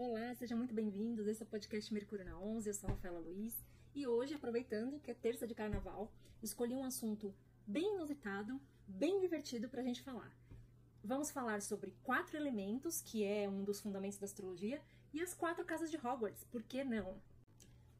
Olá, sejam muito bem-vindos. Esse é o podcast Mercúrio na 11. Eu sou a Rafaela Luiz e hoje, aproveitando que é terça de carnaval, escolhi um assunto bem inusitado, bem divertido para a gente falar. Vamos falar sobre quatro elementos, que é um dos fundamentos da astrologia, e as quatro casas de Hogwarts, por que não?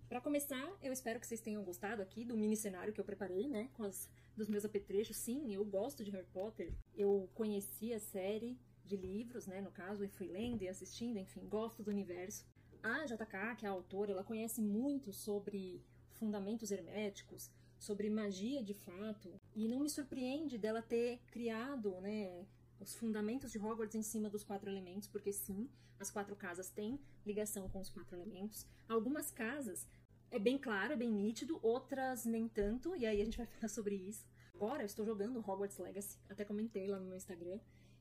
Para começar, eu espero que vocês tenham gostado aqui do mini cenário que eu preparei, né, com as, dos meus apetrechos. Sim, eu gosto de Harry Potter. Eu conheci a série de livros, né, no caso, e fui lendo e assistindo, enfim, gosto do universo. A JK, que é a autora, ela conhece muito sobre fundamentos herméticos, sobre magia de fato, e não me surpreende dela ter criado, né, os fundamentos de Hogwarts em cima dos quatro elementos, porque sim, as quatro casas têm ligação com os quatro elementos. Algumas casas é bem claro, é bem nítido, outras nem tanto, e aí a gente vai falar sobre isso. Agora eu estou jogando Hogwarts Legacy, até comentei lá no meu Instagram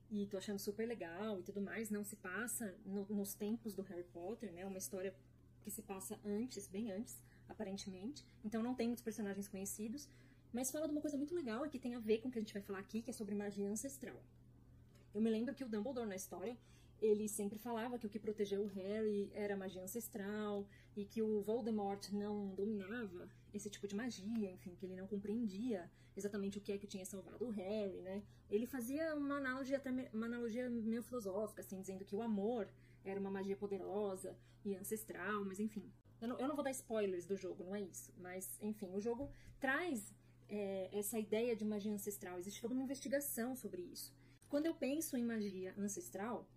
e tô achando super legal e tudo mais. Não se passa no, nos tempos do Harry Potter, né? Uma história que se passa antes, bem antes, aparentemente. Então não tem muitos personagens conhecidos, mas fala de uma coisa muito legal e que tem a ver com o que a gente vai falar aqui, que é sobre magia ancestral. Eu me lembro que o Dumbledore na história ele sempre falava que o que protegeu o Harry era magia ancestral e que o Voldemort não dominava esse tipo de magia, enfim, que ele não compreendia exatamente o que é que tinha salvado o Harry, né? Ele fazia uma analogia, uma analogia meio filosófica, assim, dizendo que o amor era uma magia poderosa e ancestral, mas enfim. Eu não, eu não vou dar spoilers do jogo, não é isso. Mas, enfim, o jogo traz é, essa ideia de magia ancestral. Existe toda uma investigação sobre isso. Quando eu penso em magia ancestral,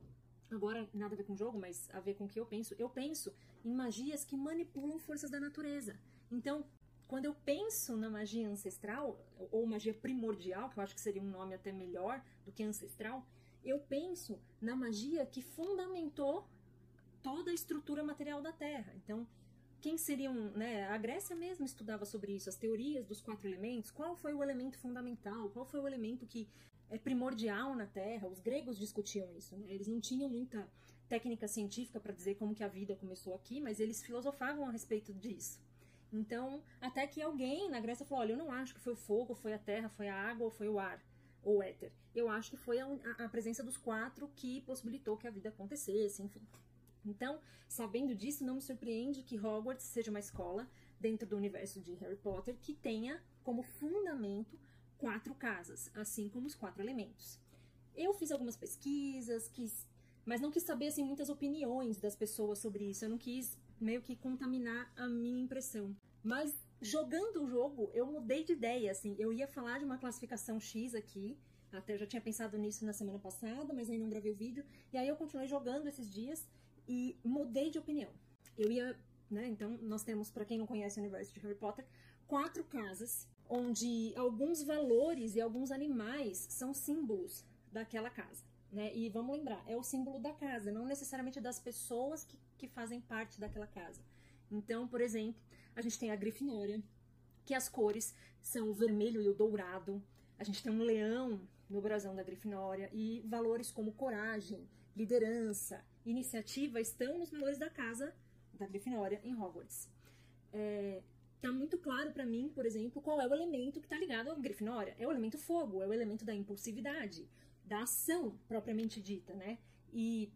agora nada a ver com o jogo, mas a ver com o que eu penso, eu penso em magias que manipulam forças da natureza. Então, quando eu penso na magia ancestral, ou magia primordial, que eu acho que seria um nome até melhor do que ancestral, eu penso na magia que fundamentou toda a estrutura material da Terra. Então, quem seriam, né, a Grécia mesmo estudava sobre isso, as teorias dos quatro elementos, qual foi o elemento fundamental, qual foi o elemento que é primordial na Terra. Os gregos discutiam isso, né? Eles não tinham muita técnica científica para dizer como que a vida começou aqui, mas eles filosofavam a respeito disso. Então, até que alguém na Grécia falou: olha, eu não acho que foi o fogo, foi a terra, foi a água ou foi o ar ou o éter. Eu acho que foi a, a presença dos quatro que possibilitou que a vida acontecesse, enfim. Então, sabendo disso, não me surpreende que Hogwarts seja uma escola dentro do universo de Harry Potter que tenha como fundamento quatro casas, assim como os quatro elementos. Eu fiz algumas pesquisas, quis, mas não quis saber assim, muitas opiniões das pessoas sobre isso. Eu não quis meio que contaminar a minha impressão. Mas jogando o jogo, eu mudei de ideia. Assim, eu ia falar de uma classificação X aqui. Até já tinha pensado nisso na semana passada, mas aí não gravei o vídeo. E aí eu continuei jogando esses dias e mudei de opinião. Eu ia, né? Então nós temos, para quem não conhece o universo de Harry Potter, quatro casas onde alguns valores e alguns animais são símbolos daquela casa. Né? E vamos lembrar, é o símbolo da casa, não necessariamente das pessoas que, que fazem parte daquela casa. Então, por exemplo, a gente tem a Grifinória, que as cores são o vermelho e o dourado. A gente tem um leão no brasão da Grifinória e valores como coragem, liderança, iniciativa estão nos valores da casa da Grifinória em Hogwarts. É, tá muito claro para mim, por exemplo, qual é o elemento que está ligado à Grifinória. É o elemento fogo, é o elemento da impulsividade, da ação propriamente dita, né? E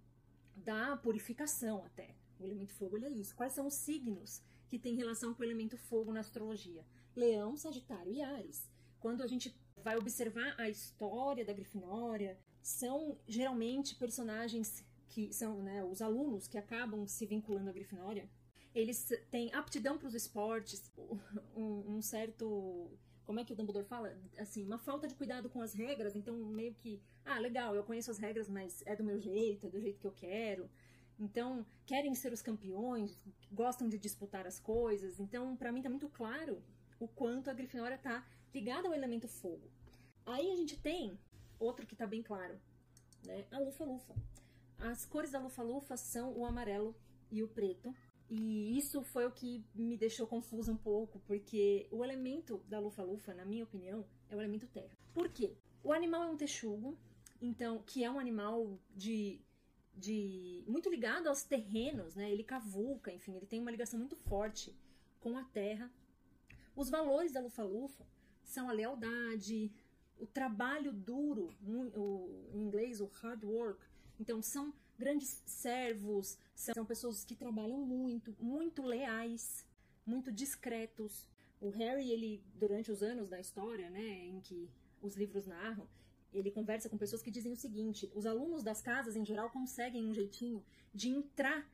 da purificação até. O elemento fogo é isso. Quais são os signos que têm relação com o elemento fogo na astrologia? Leão, Sagitário e Ares. Quando a gente vai observar a história da Grifinória, são geralmente personagens que são né, os alunos que acabam se vinculando à Grifinória eles têm aptidão para os esportes, um, um, certo. Como é que o Dumbledore fala? Assim, uma falta de cuidado com as regras, então meio que. Ah, legal, eu conheço as regras, mas é do meu jeito, é do jeito que eu quero. Então, querem ser os campeões, gostam de disputar as coisas. Então, para mim tá muito claro o quanto a Grifinória tá ligada ao elemento fogo. Aí a gente tem outro que tá bem claro, né? A Lufa-Lufa. As cores da Lufa-Lufa são o amarelo e o preto. E isso foi o que me deixou confusa um pouco, porque o elemento da lufa-lufa, na minha opinião, é o elemento terra. Por quê? O animal é um texugo, então, que é um animal de, de muito ligado aos terrenos, né? Ele cavuca, enfim, ele tem uma ligação muito forte com a terra. Os valores da lufa-lufa são a lealdade, o trabalho duro, o, em inglês o hard work. Então, são grandes servos, são pessoas que trabalham muito, muito leais, muito discretos. O Harry, ele durante os anos da história, né, em que os livros narram, ele conversa com pessoas que dizem o seguinte: os alunos das casas, em geral, conseguem um jeitinho de entrar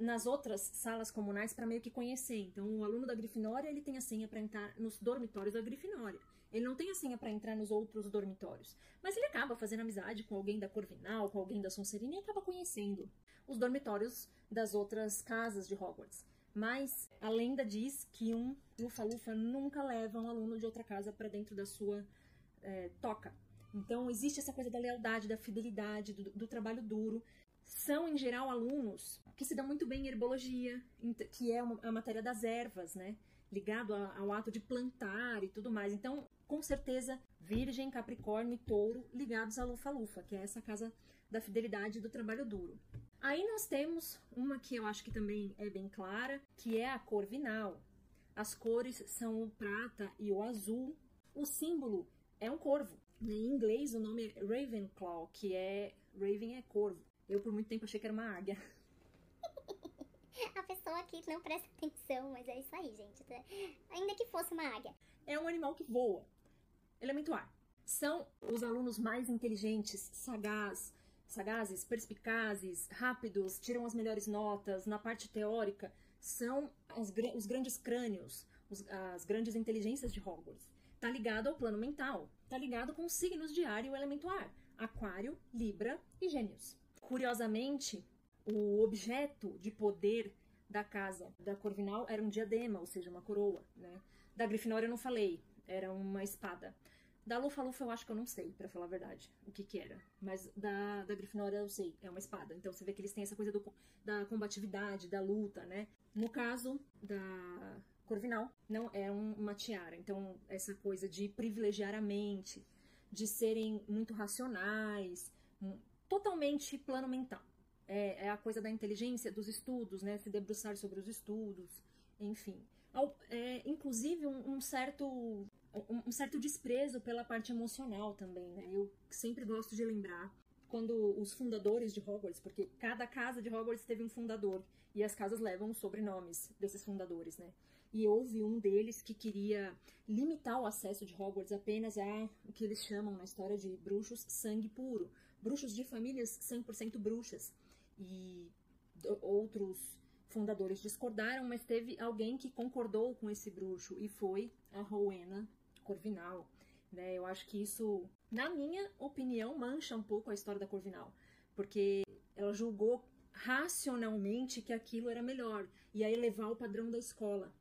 nas outras salas comunais para meio que conhecer. Então, o aluno da Grifinória ele tem a senha para entrar nos dormitórios da Grifinória. Ele não tem a senha para entrar nos outros dormitórios, mas ele acaba fazendo amizade com alguém da Corvinal, com alguém da Sonserina e acaba conhecendo os dormitórios das outras casas de Hogwarts. Mas a lenda diz que um Lufa-Lufa nunca leva um aluno de outra casa para dentro da sua é, toca. Então existe essa coisa da lealdade, da fidelidade, do, do trabalho duro. São, em geral, alunos que se dão muito bem em herbologia, que é a matéria das ervas, né? Ligado ao ato de plantar e tudo mais. Então, com certeza, Virgem, Capricórnio e Touro ligados a Lufa-Lufa, que é essa casa da fidelidade e do trabalho duro. Aí nós temos uma que eu acho que também é bem clara, que é a cor vinal. As cores são o prata e o azul. O símbolo é um corvo. Em inglês, o nome é Ravenclaw, que é. Raven é corvo. Eu, por muito tempo, achei que era uma águia. A pessoa aqui não presta atenção, mas é isso aí, gente. Ainda que fosse uma águia. É um animal que voa. Elemento ar. São os alunos mais inteligentes, sagaz, sagazes, perspicazes, rápidos, tiram as melhores notas. Na parte teórica, são os, os grandes crânios, os, as grandes inteligências de Hogwarts. Tá ligado ao plano mental, tá ligado com os signos de ar e o elemento ar: Aquário, Libra e Gêmeos. Curiosamente, o objeto de poder da casa da Corvinal era um diadema, ou seja, uma coroa, né? Da Grifinória eu não falei, era uma espada. Da Lufa-Lufa eu acho que eu não sei, para falar a verdade, o que que era. Mas da, da Grifinória eu sei, é uma espada. Então você vê que eles têm essa coisa do, da combatividade, da luta, né? No caso da Corvinal, não é um, uma tiara. Então essa coisa de privilegiar a mente, de serem muito racionais, totalmente plano mental. É, é a coisa da inteligência, dos estudos, né? Se debruçar sobre os estudos, enfim. É, inclusive um, um certo um, certo desprezo pela parte emocional também, né? Eu sempre gosto de lembrar quando os fundadores de Hogwarts, porque cada casa de Hogwarts teve um fundador e as casas levam os sobrenomes desses fundadores, né? E houve um deles que queria limitar o acesso de Hogwarts apenas a o que eles chamam na história de bruxos sangue puro, bruxos de famílias 100% bruxas. E outros fundadores discordaram, mas teve alguém que concordou com esse bruxo e foi a Rowena Corvinal. Né? Eu acho que isso, na minha opinião, mancha um pouco a história da Corvinal, porque ela julgou racionalmente que aquilo era melhor, e aí elevar o padrão da escola.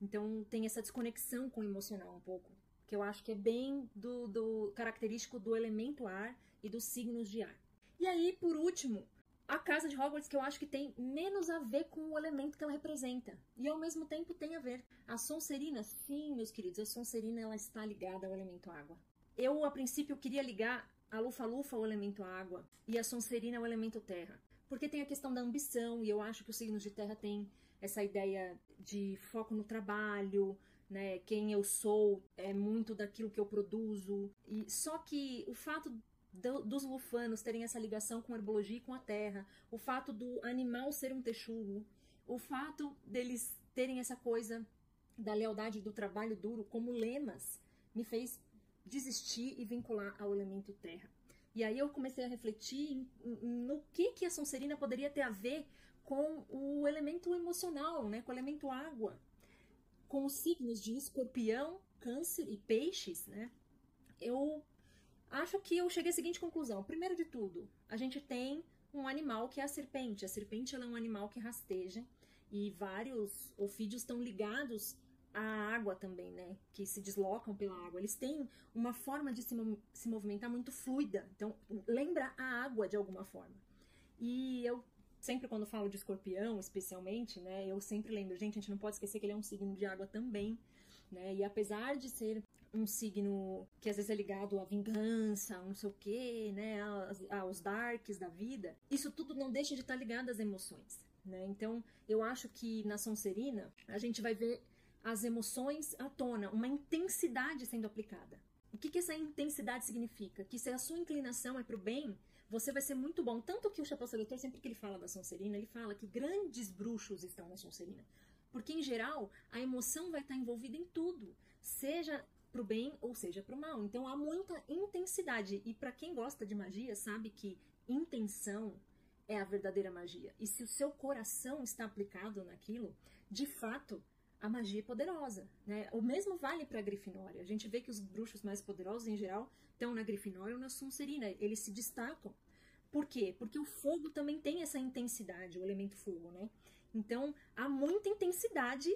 Então tem essa desconexão com o emocional um pouco, que eu acho que é bem do, do característico do elemento ar e dos signos de ar. E aí, por último, a casa de Hogwarts que eu acho que tem menos a ver com o elemento que ela representa. E ao mesmo tempo tem a ver. A Sonserina, sim, meus queridos, a Sonserina ela está ligada ao elemento água. Eu, a princípio, queria ligar a Lufa-Lufa ao elemento água e a Sonserina ao elemento terra. Porque tem a questão da ambição, e eu acho que os signos de terra têm essa ideia de foco no trabalho, né? Quem eu sou é muito daquilo que eu produzo. E só que o fato do, dos lufanos terem essa ligação com a herbologia e com a terra, o fato do animal ser um texugo, o fato deles terem essa coisa da lealdade do trabalho duro como lemas, me fez desistir e vincular ao elemento terra. E aí eu comecei a refletir no que, que a Sonserina poderia ter a ver com o elemento emocional, né, com o elemento água, com os signos de escorpião, câncer e peixes, né? Eu acho que eu cheguei à seguinte conclusão. Primeiro de tudo, a gente tem um animal que é a serpente. A serpente é um animal que rasteja e vários ofídeos estão ligados à água também, né? Que se deslocam pela água. Eles têm uma forma de se, se movimentar muito fluida. Então, lembra a água de alguma forma. E eu sempre quando falo de escorpião, especialmente, né, eu sempre lembro, gente, a gente não pode esquecer que ele é um signo de água também, né? E apesar de ser um signo que às vezes é ligado à vingança, não sei o quê, né, aos, darks da vida, isso tudo não deixa de estar ligado às emoções, né? Então, eu acho que na Sonserina a gente vai ver as emoções à tona, uma intensidade sendo aplicada. O que, que essa intensidade significa? Que se a sua inclinação é para o bem, você vai ser muito bom. Tanto que o Chapéu Seletor, sempre que ele fala da Sonserina, ele fala que grandes bruxos estão na Sonserina. Porque, em geral, a emoção vai estar envolvida em tudo. Seja pro bem ou seja pro mal. Então há muita intensidade. E para quem gosta de magia, sabe que intenção é a verdadeira magia. E se o seu coração está aplicado naquilo, de fato, a magia é poderosa, né? O mesmo vale para a Grifinória. A gente vê que os bruxos mais poderosos em geral estão na Grifinória ou na Sonserina, eles se destacam. Por quê? Porque o fogo também tem essa intensidade, o elemento fogo, né? Então, há muita intensidade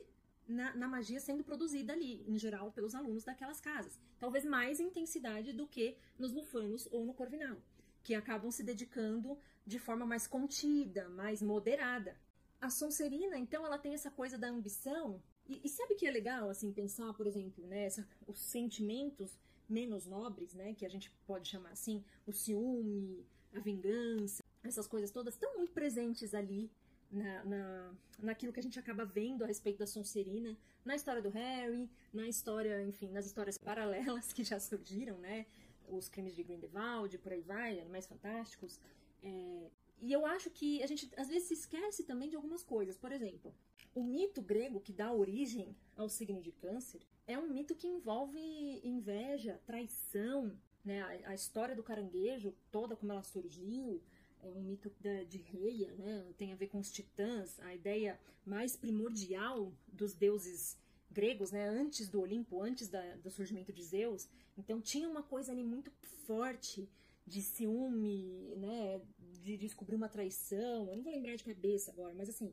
na, na, magia sendo produzida ali, em geral, pelos alunos daquelas casas. Talvez mais intensidade do que nos Lufanos ou no Corvinal, que acabam se dedicando de forma mais contida, mais moderada. A Sonserina, então, ela tem essa coisa da ambição. E, e sabe que é legal, assim, pensar, por exemplo, né, essa, os sentimentos menos nobres, né, que a gente pode chamar assim, o ciúme, a vingança, essas coisas todas estão muito presentes ali na, na, naquilo que a gente acaba vendo a respeito da Sonserina, na história do Harry, na história, enfim, nas histórias paralelas que já surgiram, né? Os crimes de Grindelwald, por aí vai, Animais Fantásticos. É, e eu acho que a gente às vezes se esquece também de algumas coisas. Por exemplo, o mito grego que dá origem ao signo de Câncer é um mito que envolve inveja, traição, né? A, a história do caranguejo toda como ela surgiu, é um mito de, de Reia, né? tem a ver com os titãs, a ideia mais primordial dos deuses gregos, né? antes do Olimpo, antes da, do surgimento de Zeus. Então tinha uma coisa ali muito forte de ciúme, né? de descobrir uma traição. Eu não vou lembrar de cabeça agora, mas assim,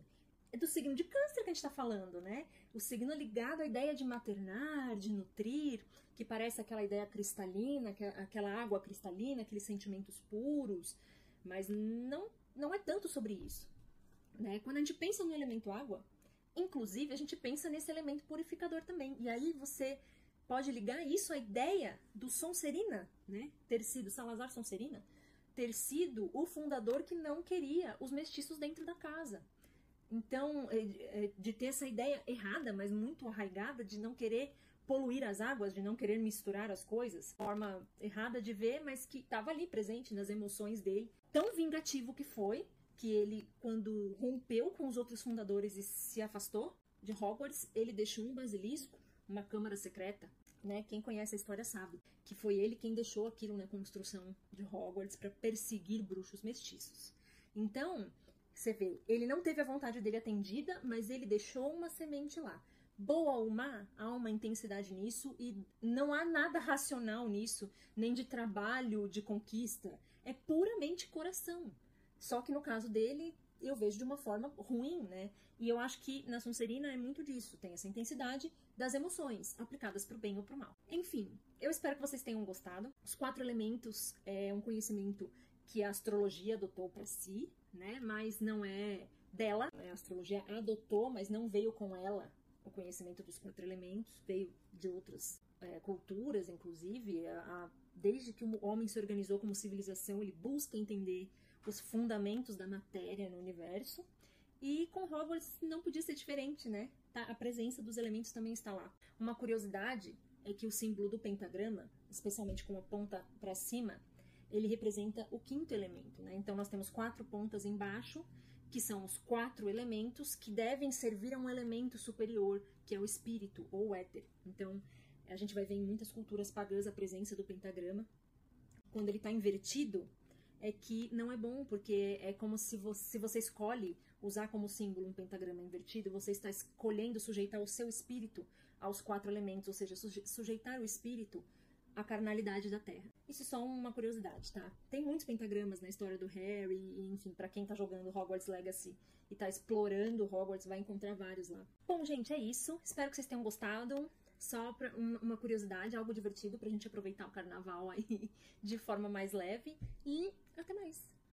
é do signo de câncer que a gente está falando, né? O signo ligado à ideia de maternar, de nutrir, que parece aquela ideia cristalina, aquela água cristalina, aqueles sentimentos puros, mas não, não é tanto sobre isso. Né? Quando a gente pensa no elemento água, inclusive a gente pensa nesse elemento purificador também. E aí você pode ligar isso à ideia do Sonserina, né? ter sido Salazar Sonserina, ter sido o fundador que não queria os mestiços dentro da casa. Então, é, é, de ter essa ideia errada, mas muito arraigada, de não querer poluir as águas, de não querer misturar as coisas, forma errada de ver, mas que estava ali presente nas emoções dele tão vingativo que foi que ele, quando rompeu com os outros fundadores e se afastou de Hogwarts, ele deixou um basilisco, uma câmara secreta, né? Quem conhece a história sabe que foi ele quem deixou aquilo na construção de Hogwarts para perseguir bruxos mestiços. Então, você vê, ele não teve a vontade dele atendida, mas ele deixou uma semente lá. Boa ou má, há uma intensidade nisso e não há nada racional nisso, nem de trabalho, de conquista é puramente coração. Só que no caso dele, eu vejo de uma forma ruim, né? E eu acho que na Sonserina é muito disso, tem essa intensidade das emoções aplicadas para o bem ou para o mal. Enfim, eu espero que vocês tenham gostado. Os quatro elementos é um conhecimento que a astrologia adotou para si, né? Mas não é dela. A astrologia adotou, mas não veio com ela o conhecimento dos quatro elementos, veio de outras é, culturas, inclusive. A, a desde que o homem se organizou como civilização, ele busca entender os fundamentos da matéria no universo. E com Hogwarts não podia ser diferente, né? Tá, a presença dos elementos também está lá. Uma curiosidade é que o símbolo do pentagrama, especialmente com a ponta para cima, ele representa o quinto elemento, né? Então nós temos quatro pontas embaixo, que são os quatro elementos que devem servir a um elemento superior, que é o espírito ou o éter. Então, a gente vai ver em muitas culturas pagãs a presença do pentagrama. Quando ele está invertido, é que não é bom, porque é como se você, se você escolhe usar como símbolo um pentagrama invertido, você está escolhendo sujeitar o seu espírito aos quatro elementos, ou seja, sujeitar o espírito à carnalidade da Terra. Isso é só uma curiosidade, tá? Tem muitos pentagramas na história do Harry, enfim, para quem tá jogando Hogwarts Legacy e tá explorando Hogwarts, vai encontrar vários lá. Bom, gente, é isso. Espero que vocês tenham gostado. Só pra, uma curiosidade, algo divertido pra gente aproveitar o carnaval aí de forma mais leve. E até mais!